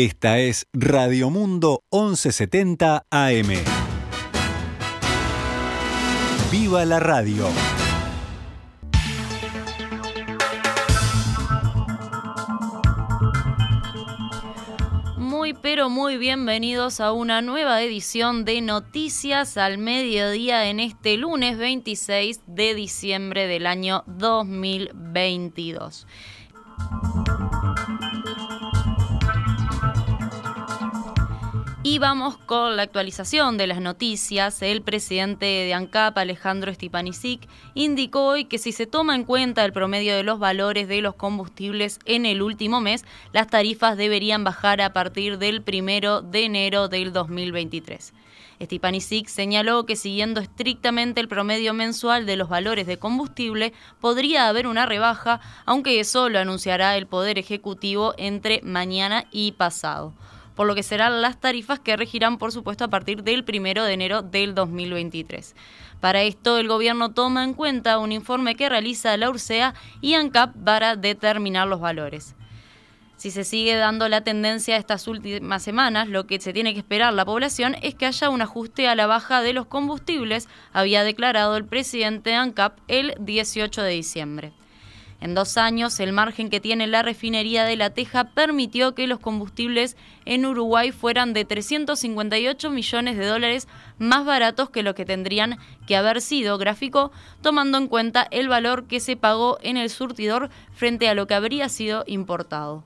Esta es Radio Mundo 1170 AM. ¡Viva la radio! Muy pero muy bienvenidos a una nueva edición de Noticias al Mediodía en este lunes 26 de diciembre del año 2022. Y vamos con la actualización de las noticias. El presidente de ANCAP, Alejandro Stipanisic, indicó hoy que si se toma en cuenta el promedio de los valores de los combustibles en el último mes, las tarifas deberían bajar a partir del primero de enero del 2023. Stipanisic señaló que siguiendo estrictamente el promedio mensual de los valores de combustible, podría haber una rebaja, aunque eso lo anunciará el Poder Ejecutivo entre mañana y pasado por lo que serán las tarifas que regirán, por supuesto, a partir del primero de enero del 2023. Para esto, el gobierno toma en cuenta un informe que realiza la URSEA y ANCAP para determinar los valores. Si se sigue dando la tendencia estas últimas semanas, lo que se tiene que esperar la población es que haya un ajuste a la baja de los combustibles, había declarado el presidente de ANCAP el 18 de diciembre. En dos años, el margen que tiene la refinería de La Teja permitió que los combustibles en Uruguay fueran de 358 millones de dólares más baratos que lo que tendrían que haber sido, gráfico, tomando en cuenta el valor que se pagó en el surtidor frente a lo que habría sido importado.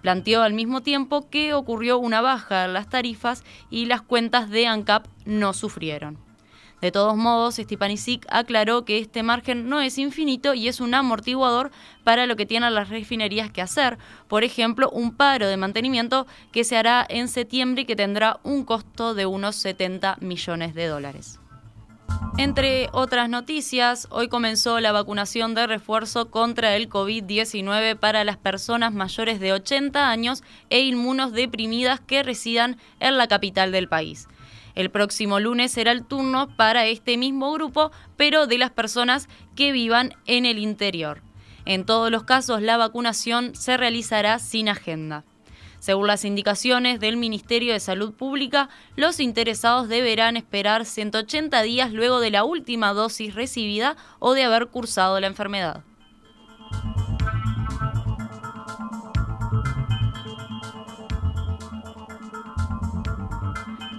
Planteó al mismo tiempo que ocurrió una baja en las tarifas y las cuentas de ANCAP no sufrieron. De todos modos, Stipanisic aclaró que este margen no es infinito y es un amortiguador para lo que tienen las refinerías que hacer. Por ejemplo, un paro de mantenimiento que se hará en septiembre y que tendrá un costo de unos 70 millones de dólares. Entre otras noticias, hoy comenzó la vacunación de refuerzo contra el COVID-19 para las personas mayores de 80 años e inmunos deprimidas que residan en la capital del país. El próximo lunes será el turno para este mismo grupo, pero de las personas que vivan en el interior. En todos los casos, la vacunación se realizará sin agenda. Según las indicaciones del Ministerio de Salud Pública, los interesados deberán esperar 180 días luego de la última dosis recibida o de haber cursado la enfermedad.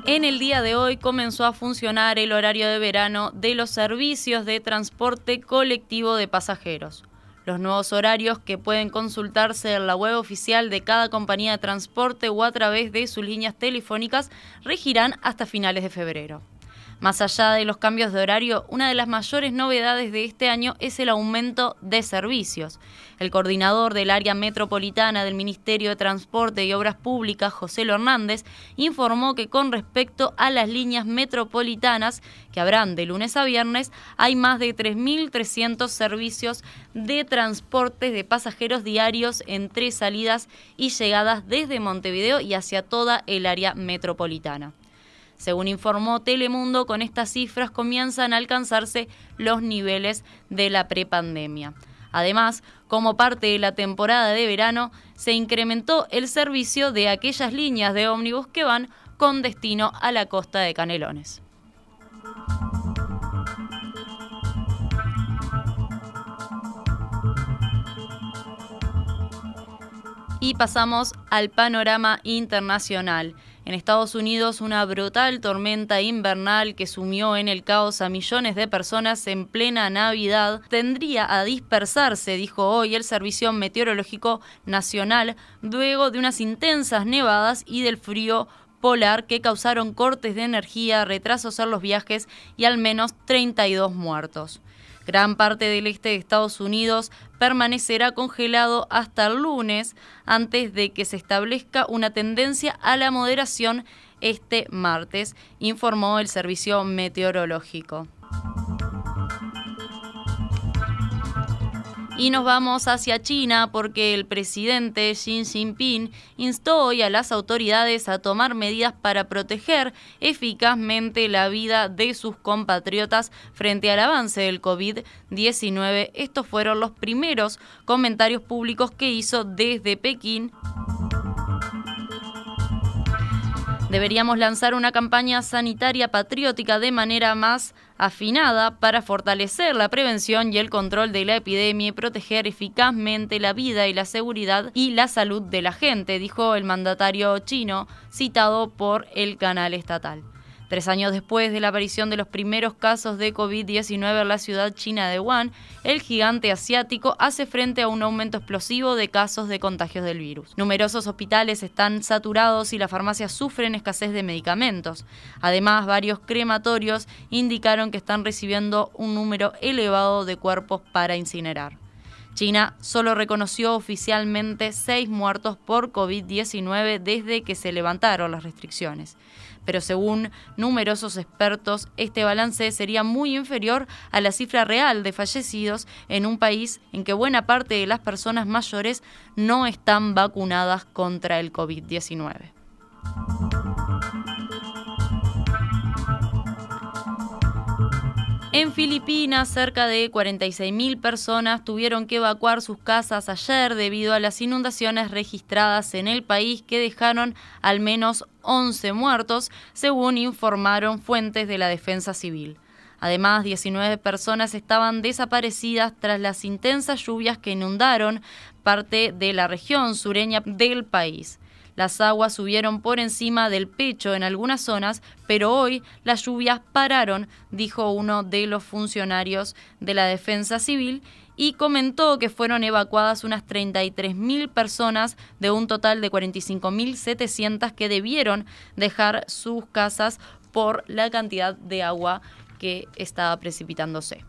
En el día de hoy comenzó a funcionar el horario de verano de los servicios de transporte colectivo de pasajeros. Los nuevos horarios que pueden consultarse en la web oficial de cada compañía de transporte o a través de sus líneas telefónicas regirán hasta finales de febrero. Más allá de los cambios de horario, una de las mayores novedades de este año es el aumento de servicios. El coordinador del área metropolitana del Ministerio de Transporte y Obras Públicas, José Hernández, informó que con respecto a las líneas metropolitanas, que habrán de lunes a viernes, hay más de 3.300 servicios de transportes de pasajeros diarios entre salidas y llegadas desde Montevideo y hacia toda el área metropolitana. Según informó Telemundo, con estas cifras comienzan a alcanzarse los niveles de la prepandemia. Además, como parte de la temporada de verano, se incrementó el servicio de aquellas líneas de ómnibus que van con destino a la costa de Canelones. Y pasamos al panorama internacional. En Estados Unidos, una brutal tormenta invernal que sumió en el caos a millones de personas en plena Navidad tendría a dispersarse, dijo hoy el Servicio Meteorológico Nacional, luego de unas intensas nevadas y del frío polar que causaron cortes de energía, retrasos en los viajes y al menos 32 muertos. Gran parte del este de Estados Unidos permanecerá congelado hasta el lunes antes de que se establezca una tendencia a la moderación este martes, informó el Servicio Meteorológico. Y nos vamos hacia China porque el presidente Xi Jinping instó hoy a las autoridades a tomar medidas para proteger eficazmente la vida de sus compatriotas frente al avance del COVID-19. Estos fueron los primeros comentarios públicos que hizo desde Pekín Deberíamos lanzar una campaña sanitaria patriótica de manera más afinada para fortalecer la prevención y el control de la epidemia y proteger eficazmente la vida y la seguridad y la salud de la gente, dijo el mandatario chino citado por el canal estatal. Tres años después de la aparición de los primeros casos de COVID-19 en la ciudad china de Wuhan, el gigante asiático hace frente a un aumento explosivo de casos de contagios del virus. Numerosos hospitales están saturados y las farmacias sufren escasez de medicamentos. Además, varios crematorios indicaron que están recibiendo un número elevado de cuerpos para incinerar. China solo reconoció oficialmente seis muertos por COVID-19 desde que se levantaron las restricciones pero según numerosos expertos, este balance sería muy inferior a la cifra real de fallecidos en un país en que buena parte de las personas mayores no están vacunadas contra el COVID-19. En Filipinas, cerca de 46.000 personas tuvieron que evacuar sus casas ayer debido a las inundaciones registradas en el país que dejaron al menos 11 muertos, según informaron fuentes de la defensa civil. Además, 19 personas estaban desaparecidas tras las intensas lluvias que inundaron parte de la región sureña del país. Las aguas subieron por encima del pecho en algunas zonas, pero hoy las lluvias pararon, dijo uno de los funcionarios de la Defensa Civil, y comentó que fueron evacuadas unas 33.000 personas de un total de 45.700 que debieron dejar sus casas por la cantidad de agua que estaba precipitándose.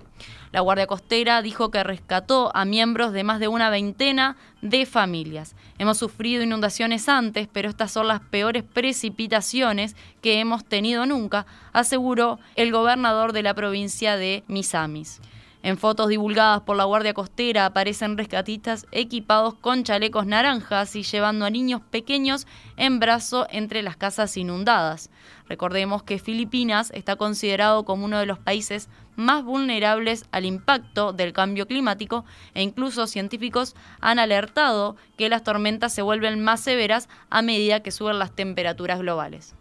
La Guardia Costera dijo que rescató a miembros de más de una veintena de familias. Hemos sufrido inundaciones antes, pero estas son las peores precipitaciones que hemos tenido nunca, aseguró el gobernador de la provincia de Misamis. En fotos divulgadas por la Guardia Costera aparecen rescatistas equipados con chalecos naranjas y llevando a niños pequeños en brazo entre las casas inundadas. Recordemos que Filipinas está considerado como uno de los países más vulnerables al impacto del cambio climático e incluso científicos han alertado que las tormentas se vuelven más severas a medida que suben las temperaturas globales.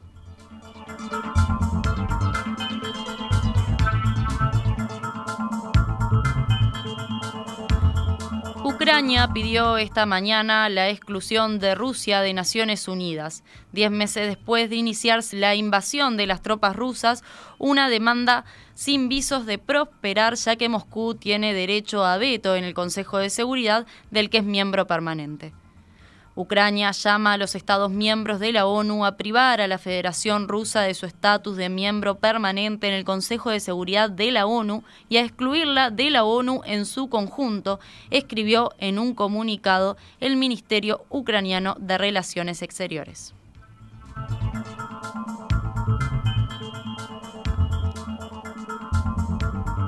Ucrania pidió esta mañana la exclusión de Rusia de Naciones Unidas. Diez meses después de iniciarse la invasión de las tropas rusas, una demanda sin visos de prosperar ya que Moscú tiene derecho a veto en el Consejo de Seguridad del que es miembro permanente. Ucrania llama a los Estados miembros de la ONU a privar a la Federación Rusa de su estatus de miembro permanente en el Consejo de Seguridad de la ONU y a excluirla de la ONU en su conjunto, escribió en un comunicado el Ministerio Ucraniano de Relaciones Exteriores.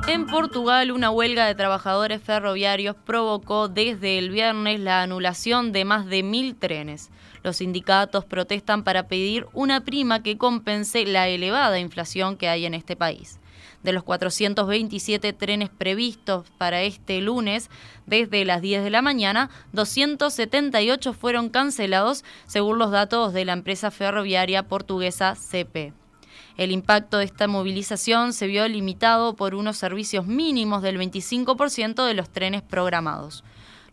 En Portugal, una huelga de trabajadores ferroviarios provocó desde el viernes la anulación de más de mil trenes. Los sindicatos protestan para pedir una prima que compense la elevada inflación que hay en este país. De los 427 trenes previstos para este lunes, desde las 10 de la mañana, 278 fueron cancelados, según los datos de la empresa ferroviaria portuguesa CP. El impacto de esta movilización se vio limitado por unos servicios mínimos del 25% de los trenes programados.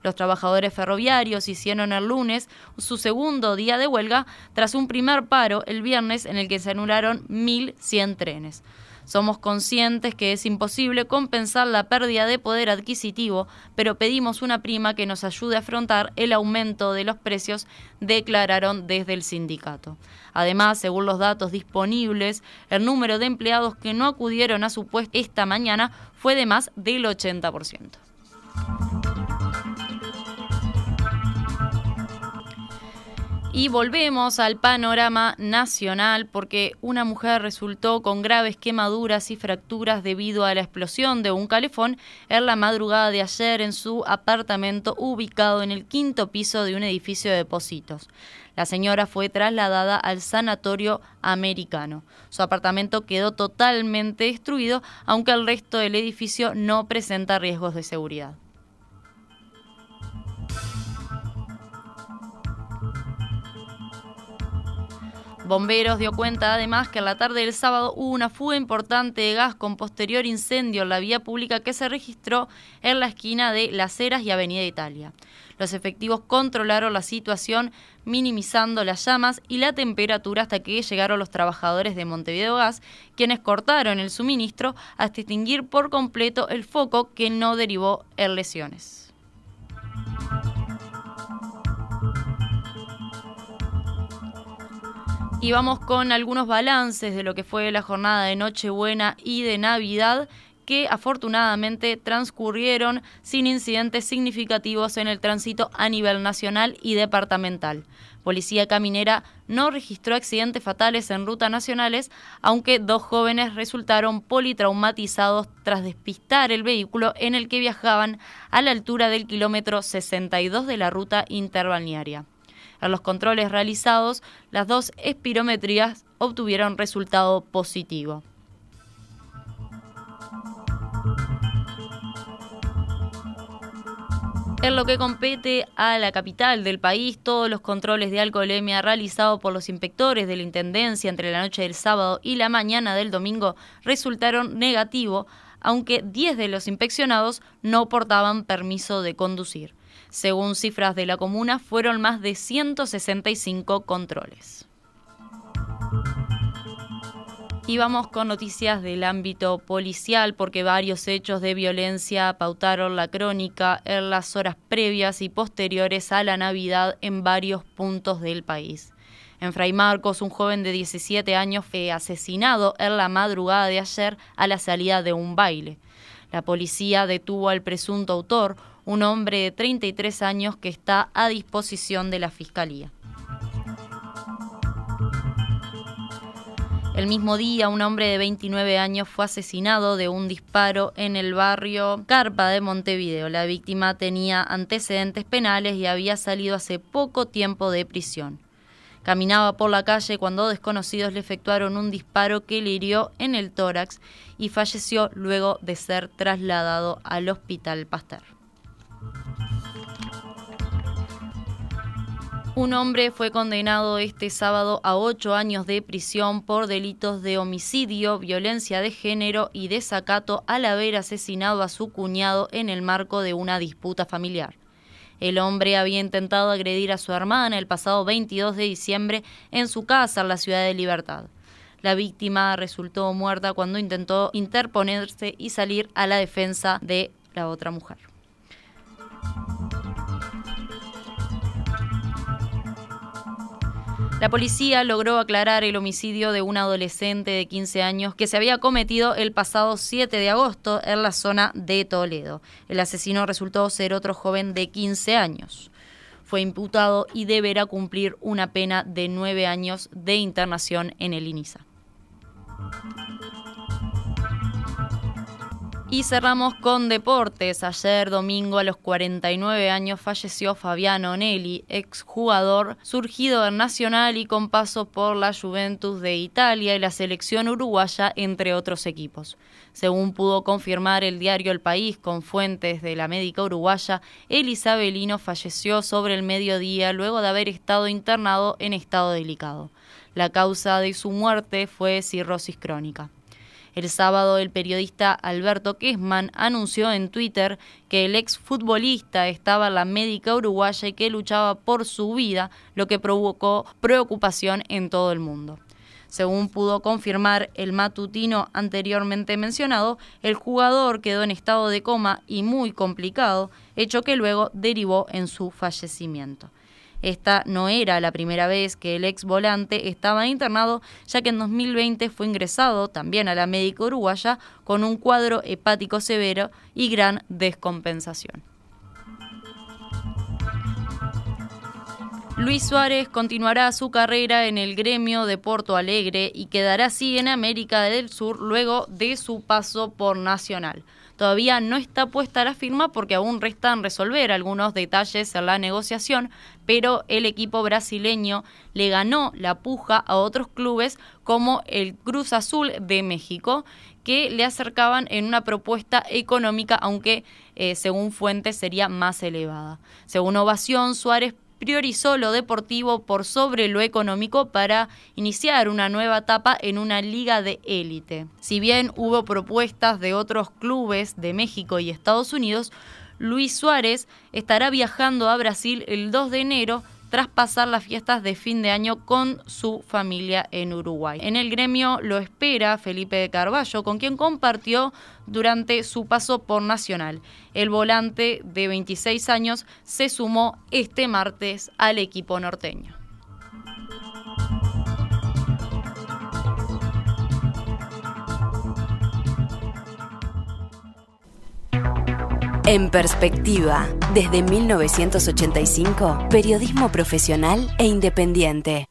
Los trabajadores ferroviarios hicieron el lunes su segundo día de huelga tras un primer paro el viernes en el que se anularon 1.100 trenes. Somos conscientes que es imposible compensar la pérdida de poder adquisitivo, pero pedimos una prima que nos ayude a afrontar el aumento de los precios, declararon desde el sindicato. Además, según los datos disponibles, el número de empleados que no acudieron a su puesto esta mañana fue de más del 80%. Y volvemos al panorama nacional porque una mujer resultó con graves quemaduras y fracturas debido a la explosión de un calefón en la madrugada de ayer en su apartamento ubicado en el quinto piso de un edificio de depósitos. La señora fue trasladada al sanatorio americano. Su apartamento quedó totalmente destruido, aunque el resto del edificio no presenta riesgos de seguridad. Bomberos dio cuenta además que a la tarde del sábado hubo una fuga importante de gas con posterior incendio en la vía pública que se registró en la esquina de Las Heras y Avenida Italia. Los efectivos controlaron la situación minimizando las llamas y la temperatura hasta que llegaron los trabajadores de Montevideo Gas, quienes cortaron el suministro hasta extinguir por completo el foco que no derivó en lesiones. Y vamos con algunos balances de lo que fue la jornada de Nochebuena y de Navidad que afortunadamente transcurrieron sin incidentes significativos en el tránsito a nivel nacional y departamental. Policía Caminera no registró accidentes fatales en rutas nacionales, aunque dos jóvenes resultaron politraumatizados tras despistar el vehículo en el que viajaban a la altura del kilómetro 62 de la ruta interbalnearia. En los controles realizados, las dos espirometrías obtuvieron resultado positivo. En lo que compete a la capital del país, todos los controles de alcoholemia realizados por los inspectores de la Intendencia entre la noche del sábado y la mañana del domingo resultaron negativos, aunque 10 de los inspeccionados no portaban permiso de conducir. Según cifras de la comuna, fueron más de 165 controles. Y vamos con noticias del ámbito policial porque varios hechos de violencia pautaron la crónica en las horas previas y posteriores a la Navidad en varios puntos del país. En Fray Marcos, un joven de 17 años fue asesinado en la madrugada de ayer a la salida de un baile. La policía detuvo al presunto autor, un hombre de 33 años que está a disposición de la Fiscalía. El mismo día, un hombre de 29 años fue asesinado de un disparo en el barrio Carpa de Montevideo. La víctima tenía antecedentes penales y había salido hace poco tiempo de prisión. Caminaba por la calle cuando desconocidos le efectuaron un disparo que le hirió en el tórax y falleció luego de ser trasladado al Hospital Pasteur. Un hombre fue condenado este sábado a ocho años de prisión por delitos de homicidio, violencia de género y desacato al haber asesinado a su cuñado en el marco de una disputa familiar. El hombre había intentado agredir a su hermana el pasado 22 de diciembre en su casa en la ciudad de Libertad. La víctima resultó muerta cuando intentó interponerse y salir a la defensa de la otra mujer. La policía logró aclarar el homicidio de un adolescente de 15 años que se había cometido el pasado 7 de agosto en la zona de Toledo. El asesino resultó ser otro joven de 15 años. Fue imputado y deberá cumplir una pena de 9 años de internación en el INISA. Y cerramos con deportes. Ayer domingo a los 49 años falleció Fabiano Nelli, exjugador surgido en Nacional y con paso por la Juventus de Italia y la selección uruguaya, entre otros equipos. Según pudo confirmar el diario El País con fuentes de la médica uruguaya, el isabelino falleció sobre el mediodía luego de haber estado internado en estado delicado. La causa de su muerte fue cirrosis crónica. El sábado el periodista Alberto Kessman anunció en Twitter que el exfutbolista estaba la médica uruguaya y que luchaba por su vida, lo que provocó preocupación en todo el mundo. Según pudo confirmar el matutino anteriormente mencionado, el jugador quedó en estado de coma y muy complicado, hecho que luego derivó en su fallecimiento. Esta no era la primera vez que el ex volante estaba internado, ya que en 2020 fue ingresado también a la médica uruguaya con un cuadro hepático severo y gran descompensación. Luis Suárez continuará su carrera en el gremio de Porto Alegre y quedará así en América del Sur luego de su paso por Nacional. Todavía no está puesta la firma porque aún restan resolver algunos detalles en la negociación, pero el equipo brasileño le ganó la puja a otros clubes como el Cruz Azul de México, que le acercaban en una propuesta económica, aunque eh, según fuentes sería más elevada. Según Ovación, Suárez priorizó lo deportivo por sobre lo económico para iniciar una nueva etapa en una liga de élite. Si bien hubo propuestas de otros clubes de México y Estados Unidos, Luis Suárez estará viajando a Brasil el 2 de enero tras pasar las fiestas de fin de año con su familia en Uruguay. En el gremio lo espera Felipe de Carballo, con quien compartió durante su paso por Nacional. El volante de 26 años se sumó este martes al equipo norteño. En perspectiva, desde 1985, periodismo profesional e independiente.